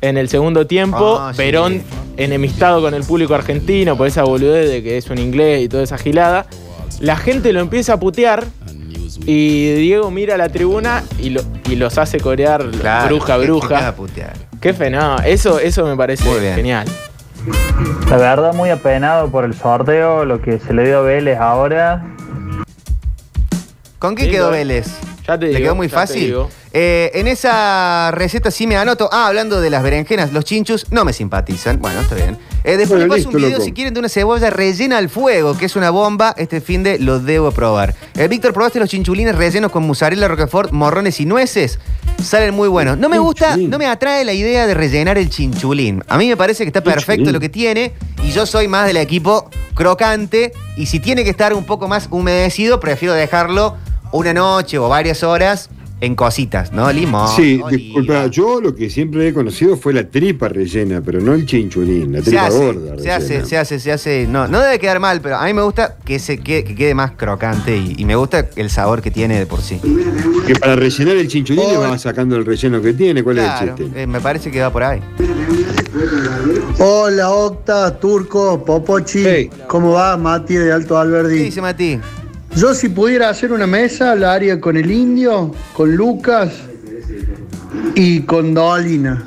S4: en el segundo tiempo.
S2: Sí.
S4: Verón enemistado con el público argentino por esa boludez de que es un inglés y toda esa gilada. La gente lo empieza a putear y Diego mira la tribuna y, lo- y los hace corear
S2: Claro,
S4: bruja,
S2: ¿qué- qué
S4: bruja. Qué fenómeno. Eso, eso me parece genial.
S17: La verdad, muy apenado por el sorteo, lo que se le dio a Vélez ahora.
S2: ¿Con qué quedó Vélez?
S4: Ya te
S2: ¿Le
S4: digo,
S2: quedó muy
S4: ya te
S2: fácil?
S4: digo.
S2: Eh, en esa receta sí me anoto. Ah, hablando de las berenjenas, los chinchus no me simpatizan. Bueno, está bien. Eh, después
S3: Bueno,
S2: le paso
S3: listo,
S2: un video
S3: loco.
S2: si quieren de una cebolla rellena al fuego, que es una bomba. Este fin de lo debo probar. Eh, Víctor, ¿probaste los chinchulines rellenos con mozzarella, roquefort, morrones y nueces? Salen muy buenos. No me gusta, no me atrae la idea de rellenar el chinchulín. A mí me parece que está perfecto
S3: Chinchulín.
S2: lo que tiene y yo soy más del equipo crocante y si tiene que estar un poco más humedecido, prefiero dejarlo una noche o varias horas en cositas, ¿no? Limón.
S3: Sí,
S2: oliva.
S3: disculpa, yo lo que siempre he conocido fue la tripa rellena, pero no el chinchulín, la
S2: Se
S3: tripa
S2: hace,
S3: gorda.
S2: se
S3: rellena.
S2: hace, se hace, se hace. No, no debe quedar mal, pero a mí me gusta que, se quede, que quede más crocante y, y me gusta el sabor que tiene de por sí.
S3: Que para rellenar el chinchulín le vas sacando el relleno que tiene, ¿cuál
S2: Claro,
S3: es el chiste?
S2: eh, me parece que va por ahí.
S18: Hola Octa, Turco, Popochi. ¿Cómo va? Mati de Alto
S2: ¿Qué
S18: Alberdi.
S2: dice Mati?
S18: Yo si pudiera hacer una mesa la haría con el indio, con Lucas y con Dolina.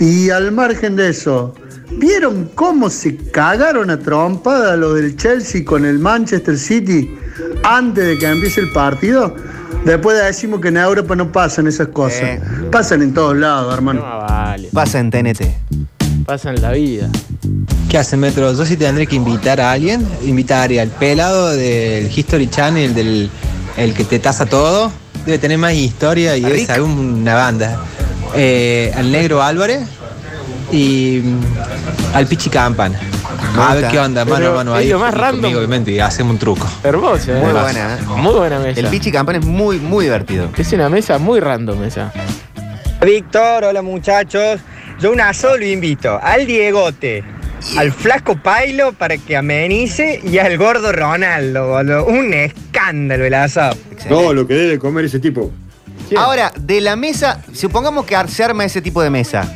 S18: Y al margen de eso, ¿vieron cómo se cagaron a trompada los del Chelsea con el Manchester City antes de que empiece el partido? Después decimos que en Europa no pasan esas cosas. Pasan en todos lados, hermano.
S4: No, vale.
S2: Pasa en TNT.
S4: Pasa en la vida.
S19: ¿Qué hacen, Metro? Yo sí tendré que invitar a alguien. Invitaría al pelado del History Channel, del el que te taza todo. Debe tener más historia y debe saber una banda. Eh, al Negro Álvarez y mm, al Pichi Campana. A ver qué onda, mano
S4: Pero
S19: a mano ahí.
S4: lo más random.
S19: conmigo, obviamente, y hacemos un truco.
S4: Hermoso, ¿eh?
S2: Muy buena, ¿eh?
S4: Muy buena mesa.
S2: El Pichi Campana es muy, muy divertido.
S4: Es una mesa muy random esa.
S20: Víctor, hola muchachos. Yo un asado lo invito al Diegote, al flaco Pailo para que amenice y al gordo Ronaldo, boludo. Un escándalo el asado.
S3: No, lo que debe comer ese tipo.
S2: Ahora, de la mesa, supongamos que se arma ese tipo de mesa.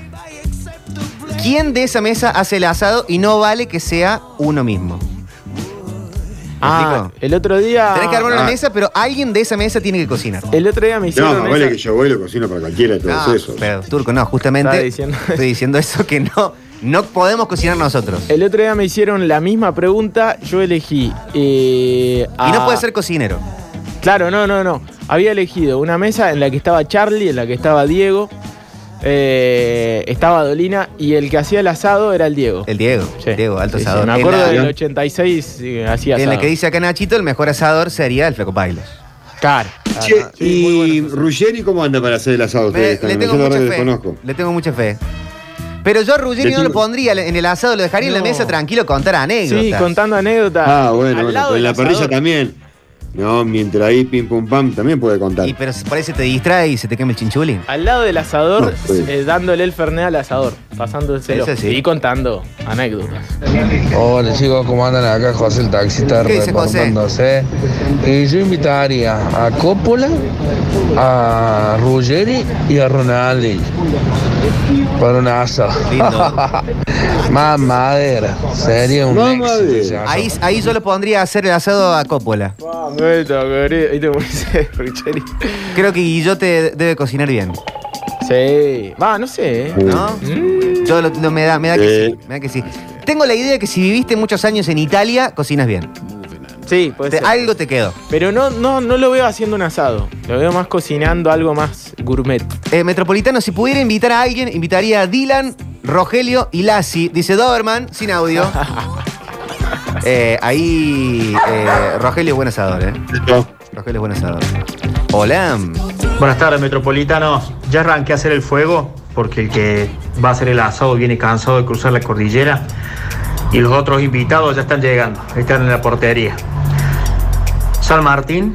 S2: ¿Quién de esa mesa hace el asado y no vale que sea uno mismo? ¿Me
S4: Ah, el otro día.
S2: Tenés que armar una
S3: Ah.
S2: mesa, pero alguien de esa mesa tiene que cocinar.
S4: El otro día me
S3: No,
S4: hicieron.
S3: más vale que yo voy y lo cocino para cualquiera de todos
S2: No,
S3: esos.
S2: pero Turco, no, justamente
S4: Estaba diciendo-
S2: estoy diciendo eso que no, no podemos cocinar nosotros.
S4: El otro día me hicieron la misma pregunta, yo elegí. eh,
S2: Y no puede ser cocinero.
S4: Claro, no, no, no. Había elegido una mesa en la que estaba Charlie, en la que estaba Diego, eh, estaba Dolina y el que hacía el asado era el Diego.
S2: El Diego, Diego, alto
S4: Sí, sí,
S2: asador.
S4: me
S2: En
S4: acuerdo
S2: la-
S4: del 86 eh, hacía
S2: En
S4: asado.
S2: la que dice acá Nachito, el mejor asador sería el Flaco Pailos.
S4: Claro.
S3: Che, ¿y Ruggeri cómo anda para hacer el asado?
S2: Me-
S3: ustedes
S2: le tengo mucha fe. Le tengo mucha fe. Pero yo a Ruggeri
S3: Le
S2: no lo pondría en el asado, lo dejaría en la
S4: No.
S2: mesa tranquilo contar anécdotas.
S4: Sí, contando anécdotas.
S3: Ah, bueno,
S4: Al
S3: bueno,
S4: lado
S3: pero en
S4: del
S3: la parrilla
S4: asador.
S3: también. No, mientras ahí pim pum pam también puede contar.
S2: Y pero por ahí se te distrae y se te quema el chinchulín.
S4: Al lado del asador,
S3: No, sí.
S4: eh, dándole el fernet al asador, pasándoselo
S2: Eso sí.
S4: y contando anécdotas.
S21: Hola chicos, ¿cómo andan acá? José el taxista
S2: ¿Qué dice José?
S21: reportándose. Y yo invitaría a Coppola, a Ruggeri y a Ronaldi para un asado. *laughs* Más madera, sería un
S3: Más
S21: éxito
S3: madera.
S21: ese asado.
S2: Ahí, ahí yo lo pondría a hacer el asado a Coppola. *laughs* Creo que Guillote debe cocinar bien.
S4: Sí. Va, no sé. ¿eh?
S2: ¿No? Yo lo, lo- me, da, me da que sí. Me da que sí. Tengo la idea que si viviste muchos años en Italia, cocinas bien.
S4: Sí, puede
S2: Te-
S4: ser.
S2: algo te quedó.
S4: Pero no, no, no lo veo haciendo un asado. Lo veo más cocinando algo más gourmet.
S2: Eh, Metropolitano, si pudiera invitar a alguien, invitaría a Dylan, Rogelio y Lassi. Dice Doberman, sin audio. *laughs* Eh, ahí, eh, Rogelio es buen asador, ¿eh? Rogelio es buen asador. Hola.
S22: Buenas tardes, metropolitanos. Ya arranqué a hacer el fuego porque el que va a hacer el asado viene cansado de cruzar la cordillera y los otros invitados ya están llegando, están en la portería. San Martín,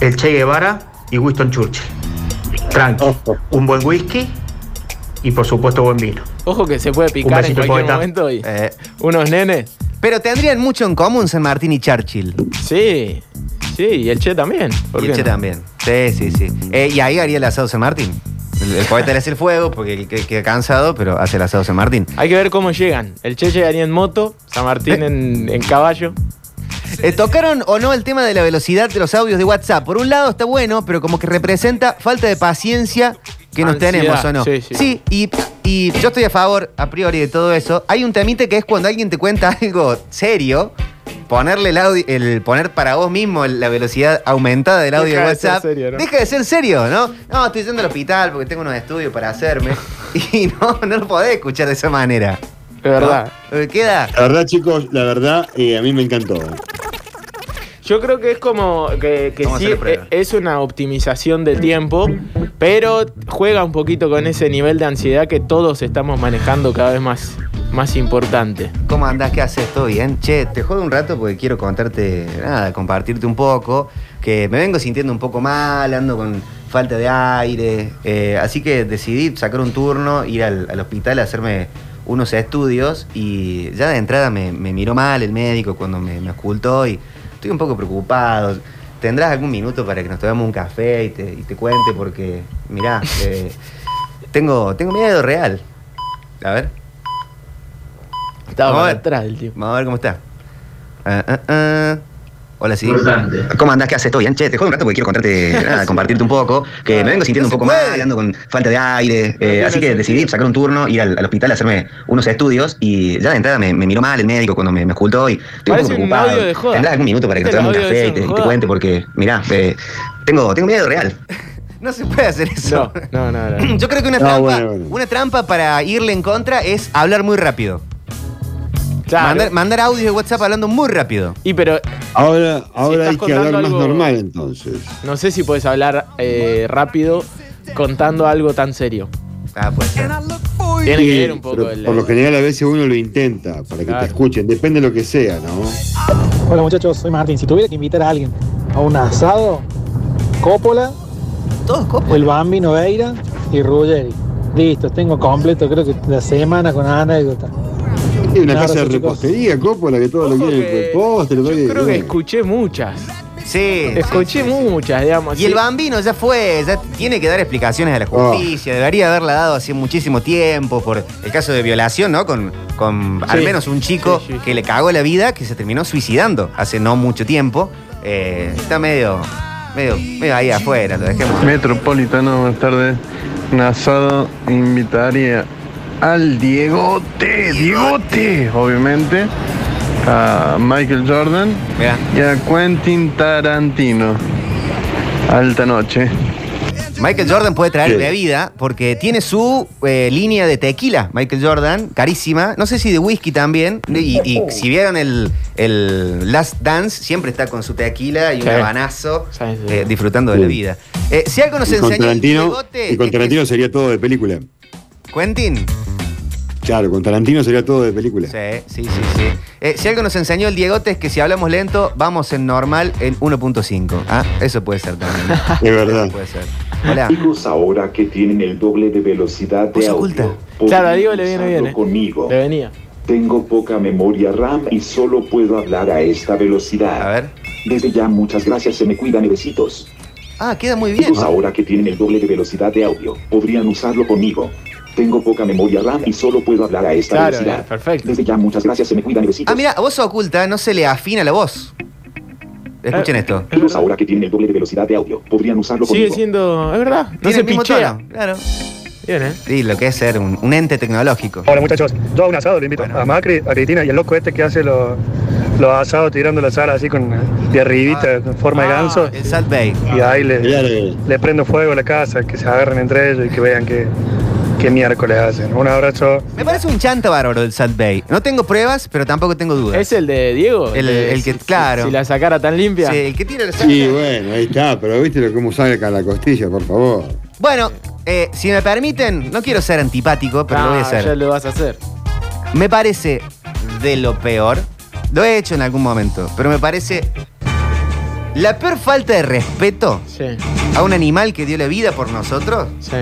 S22: el Che Guevara y Winston Churchill. Tranqui, un buen whisky y por supuesto buen vino.
S4: Ojo que se puede picar en
S22: besito,
S4: cualquier
S22: poeta.
S4: momento y
S2: Eh,
S4: unos nenes.
S2: pero tendrían mucho en común San Martín y Churchill.
S4: Sí, sí, y el Che también. ¿por
S2: Y
S4: qué
S2: el Che
S4: no?
S2: también. Sí, sí, sí. Eh, y ahí haría el asado San Martín. El, el poeta le hace el fuego porque que- queda cansado, pero hace el asado San Martín.
S4: Hay que ver cómo llegan. El Che llegaría en moto, San Martín en, en caballo.
S2: Eh, ¿Tocaron o no el tema de la velocidad de los audios de WhatsApp? Por un lado está bueno, pero como que representa falta de paciencia que nos
S4: Ansiedad,
S2: tenemos, ¿o no?
S4: sí, sí.
S2: y, y yo estoy a favor, a priori, de todo eso. Hay un temite que es cuando alguien te cuenta *laughs* algo serio ponerle el audio, el poner para vos mismo la velocidad aumentada del audio
S4: Deja
S2: de WhatsApp,
S4: serio, ¿no?
S2: deja de ser serio, ¿no? No, estoy yendo al hospital porque tengo unos estudios para hacerme. *laughs* y no, no lo podés escuchar de esa manera.
S4: De verdad.
S2: ¿No? Queda.
S3: La verdad, chicos, la verdad, eh, a mí me encantó.
S4: Yo creo que es como que, que
S2: Vamos a
S4: sí
S2: hacer prueba.
S4: e- es una optimización de tiempo, pero juega un poquito con ese nivel de ansiedad que todos estamos manejando cada vez más, más importante.
S2: ¿Cómo andás? ¿Qué haces? ¿Todo bien? Che, te juego un rato porque quiero contarte, nada, compartirte un poco, que me vengo sintiendo un poco mal, ando con falta de aire, eh, así que decidí sacar un turno, ir al, al hospital a hacerme unos estudios y ya de entrada me, me miró mal el médico cuando me, me ocultó y estoy un poco preocupado. ¿Tendrás algún minuto para que nos tomemos un café y te, y te cuente? Porque, mirá, eh, tengo, tengo miedo real. A ver.
S4: Estaba atrás tiempo.
S2: Vamos a ver cómo está. Ah, ah, ah. Hola, sí.
S23: Importante.
S2: ¿Cómo andás? ¿Qué haces? ¿Todo bien? Che, te juego un rato porque quiero contarte, *laughs* nada, compartirte un poco, que me vengo sintiendo un poco mal, ando con falta de aire, eh, así que decidí sacar un turno, ir al, al hospital a hacerme unos estudios y ya de entrada me, me miró mal el médico cuando me, me ocultó y estoy un poco
S4: un
S2: preocupado.
S4: de joda.
S2: ¿Tendrás algún minuto para que nos
S4: Este
S2: tomemos un café y te, cuente? Porque, mirá, eh, tengo, tengo miedo real. *laughs* No se puede hacer eso.
S4: No, no, no. *clears throat*
S2: Yo creo que una
S3: No,
S2: trampa,
S3: bueno, bueno.
S2: una trampa para irle en contra es hablar muy rápido.
S4: Claro.
S2: Mandar, mandar audio de WhatsApp hablando muy rápido.
S4: Y pero
S3: Ahora, ahora hay que hablar más normal entonces.
S4: no sé si puedes hablar eh, rápido contando algo tan serio.
S2: Ah.
S4: Tiene
S3: Sí,
S4: que ver un poco el-
S3: por lo general a veces uno lo intenta para que
S4: Claro.
S3: te escuchen, depende de lo que sea, ¿no?
S23: Hola muchachos, soy Martín. Si tuviera que invitar a alguien a un asado, Coppola,
S2: Todos
S23: el Bambino Veira y Ruggeri. Listo, tengo completo, creo que la semana con anécdota.
S3: Hay una
S23: Un
S3: casa de repostería, Coppola, que todo lo quieren postre,
S4: Yo creo que
S3: bueno.
S4: escuché muchas.
S2: Sí.
S4: Escuché muchas, digamos.
S2: Y el bambino ya fue, ya tiene que dar explicaciones a la justicia, debería haberla dado hace muchísimo tiempo por el caso de violación, ¿no? Con, con al menos un chico
S4: Sí, sí,
S2: que le cagó la vida, que se terminó suicidando hace no mucho tiempo. Eh, está medio, medio, medio ahí afuera, lo dejemos.
S24: Metropolitano, buenas tardes. Un asado invitaría al Diegote, Diegote, obviamente, a Michael Jordan
S2: Mirá.
S24: y a Quentin Tarantino. Alta noche.
S2: Michael Jordan puede traer bebida porque tiene su eh, línea de tequila, Michael Jordan, carísima. No sé si de whisky también. Y, y si vieron el, el Last Dance, siempre está con su tequila y un
S4: Sí.
S2: habanazo
S4: Sí, sí.
S2: eh, disfrutando de la vida. Eh, si algo nos
S3: Y con
S2: enseñó el
S3: Tarantino, y con
S2: es
S3: Tarantino sería todo de película.
S2: Que- Quentin.
S3: Claro, con Tarantino sería todo de película.
S2: Sí, sí, sí, sí. Eh, si algo nos enseñó el Diegote es que si hablamos lento, vamos en normal en 1.5. Ah, eso puede ser también. *laughs*
S3: Es verdad.
S2: Eso puede ser. Hola.
S25: Amigos ahora que tienen el doble de velocidad de audio.
S2: oculta.
S4: Claro, a Diego le viene bien, ¿eh?
S25: conmigo.
S4: Le venía.
S25: Tengo poca memoria RAM y solo puedo hablar a esta velocidad.
S2: A ver.
S25: Desde ya muchas gracias, se me cuidan besitos.
S2: Ah, queda muy bien.
S25: Amigos ahora que tienen el doble de velocidad de audio, podrían usarlo conmigo. Tengo poca memoria RAM y solo puedo hablar a esta
S4: Claro,
S25: velocidad.
S4: eh, perfecto.
S25: Desde ya muchas gracias, se me cuidan besitos.
S2: Ah, mira, a voz oculta no se le afina la voz. Escuchen
S4: Eh,
S2: esto.
S25: Ahora que tienen el doble de velocidad de audio, podrían usarlo
S4: Sigue
S25: conmigo.
S4: siendo. Es verdad. No se pichea.
S2: tono, Claro.
S4: Bien, ¿eh?
S2: Sí, lo que es ser un, un ente tecnológico.
S23: Hola muchachos, yo a un asado le invito a Macri, a Cristina y el loco este que hace los, los asados tirando la sal así con de arribita, en forma de
S2: Ah,
S23: ganso.
S2: El Salt Bay.
S23: Y ahí le, le prendo fuego a la casa, que se agarren entre ellos y que vean que, qué miércoles hacen. Un abrazo.
S2: Me parece un chanta bárbaro el Salt Bay. No tengo pruebas, pero tampoco tengo dudas.
S4: ¿Es el de Diego?
S2: El-
S4: de-
S2: el que-
S4: si-
S2: claro.
S4: Si la sacara tan limpia.
S2: Sí, el que tira el Salt
S3: Sí, bueno, ahí está, pero viste lo- cómo sale acá la costilla, por favor.
S2: Bueno, eh, si me permiten, no quiero ser antipático, pero lo voy a
S4: Ah,
S2: hacer.
S4: Ya lo vas a hacer.
S2: Me parece de lo peor. Lo he hecho en algún momento, pero me parece la peor falta de respeto
S4: Sí,
S2: a un animal que dio la vida por nosotros.
S4: sí.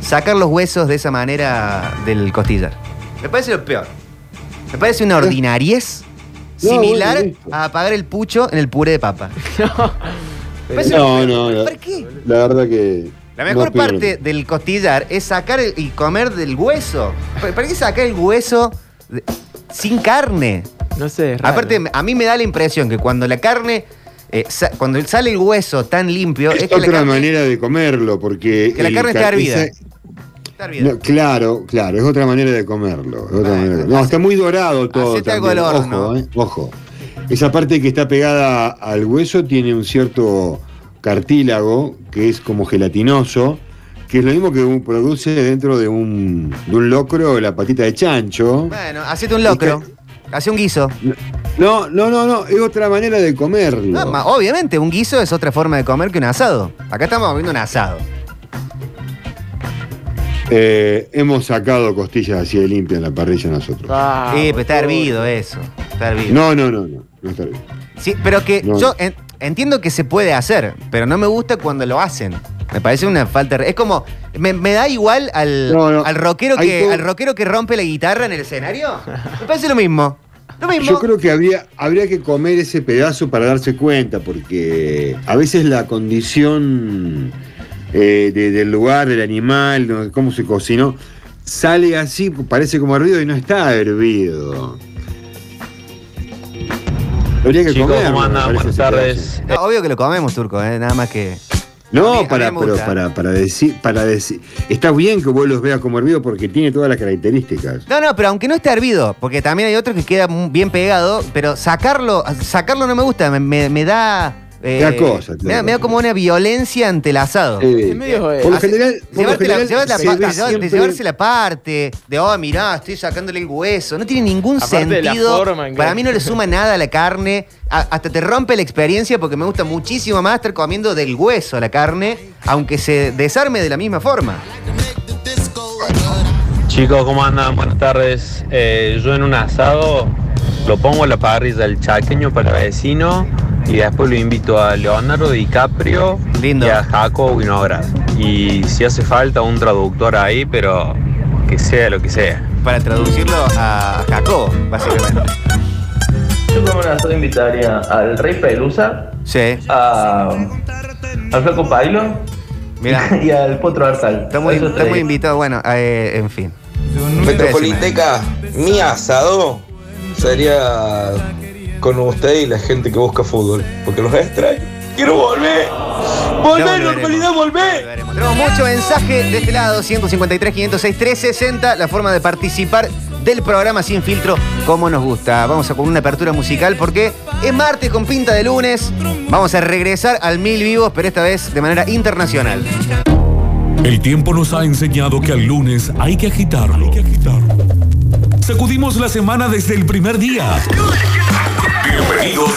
S2: Sacar los huesos de esa manera del costillar. Me parece lo peor. Me parece una ordinariez *laughs*
S3: No,
S2: similar a apagar el pucho en el puré de papa. *laughs* Me parece lo
S3: No,
S2: peor.
S3: no, la,
S2: ¿Para qué?
S3: la verdad que.
S2: La mejor
S3: no
S2: parte del costillar es sacar el- y comer del hueso. ¿Para para qué sacar el hueso de- sin carne?
S4: No sé. es raro.
S2: Aparte, a mí me da la impresión que cuando la carne, eh, sa- cuando sale el hueso tan limpio, es,
S3: Es
S2: que la
S3: otra
S2: carne
S3: manera de comerlo, porque.
S2: Que la carne
S3: ca-
S2: está hervida.
S3: esa- no, claro, claro, es otra manera de comerlo. es otra
S2: Ah,
S3: manera. No, está muy dorado todo. también. Ojo, eh, ojo. Esa parte que está pegada al hueso tiene un cierto cartílago que es como gelatinoso, que es lo mismo que produce dentro de un, de un locro la patita de chancho.
S2: Bueno, hacete un locro. Hace un guiso.
S3: No, no, no, no, es otra manera de comerlo.
S2: No, ma- obviamente, un guiso es otra forma de comer que un asado. Acá estamos viendo un asado.
S3: Eh, hemos sacado costillas así de limpia en la parrilla nosotros.
S4: Ah,
S2: sí, pero está hervido eso. Está hervido.
S3: No, no, no, no, no está bien.
S2: Sí, pero que
S3: No.
S2: yo en- entiendo que se puede hacer, pero no me gusta cuando lo hacen. Me parece una falta. de- Es como. Me, me da igual al,
S3: No, no.
S2: al rockero que
S3: todo-
S2: al rockero que rompe la guitarra en el escenario. Me parece lo mismo. Lo mismo.
S3: Yo creo que habría, habría que comer ese pedazo para darse cuenta, porque a veces la condición eh, de- del lugar, del animal, ¿no? cómo se cocinó, sale así, parece como hervido y no está hervido. Habría que
S9: Chicos,
S3: comerlo,
S9: ¿cómo andan? Buenas tardes.
S2: No, obvio que lo comemos, turco, eh, nada más que.
S3: No,
S2: mí-
S3: para, pero para, para decir, para decir. Está bien que vos los veas como hervido porque tiene todas las características.
S2: No, no, pero aunque no esté hervido, porque también hay otro que queda bien pegado, pero sacarlo, sacarlo no me gusta, me, me- me da. Eh, me, da,
S3: claro.
S2: me da como una violencia ante el asado.
S4: Medio, eh,
S3: por lo general, por lo
S2: llevarte
S3: general
S2: la
S3: se siempre-
S2: llevarse la parte, de, oh, mirá, estoy sacándole el hueso. No tiene ningún
S4: Aparte
S2: sentido.
S4: forma
S2: Para mí no le *laughs* suma nada a la carne. A- hasta te rompe la experiencia porque me gusta muchísimo más estar comiendo del hueso la carne, aunque se desarme de la misma forma.
S9: Chicos, ¿cómo andan? Buenas tardes. Eh, yo en un asado lo pongo en la parrilla del chaqueño para vecino y después lo invito a Leonardo DiCaprio y a Jaco Winograd. Y si hace falta un traductor ahí, pero que sea lo que sea.
S2: Para traducirlo a Jacobo, básicamente.
S26: Yo como asado invitaría al Rey Pelusa,
S2: Sí.
S26: a, al Flaco Pailo
S2: Mira. *laughs*
S26: y al Potro Arzal.
S2: Está muy,
S26: Esos
S2: está
S26: tres.
S2: muy invitado. Bueno, eh, en fin.
S16: Metropoliteca, mi asado sería con usted y la gente que busca fútbol, porque los extraño. ¡Quiero volver! ¡Volver, normalidad, volver!
S2: Tenemos mucho mensaje de este lado, 153, 506, 360, la forma de participar del programa Sin Filtro, como nos gusta. Vamos a con una apertura musical porque es martes con pinta de lunes. Vamos a regresar al Mil Vivos, pero esta vez de manera internacional.
S1: El tiempo nos ha enseñado que al lunes hay que agitarlo. Sacudimos la semana desde el primer día. Bienvenidos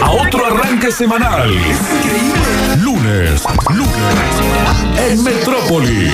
S1: a otro arranque semanal. Lunes, lunes, en Metrópolis.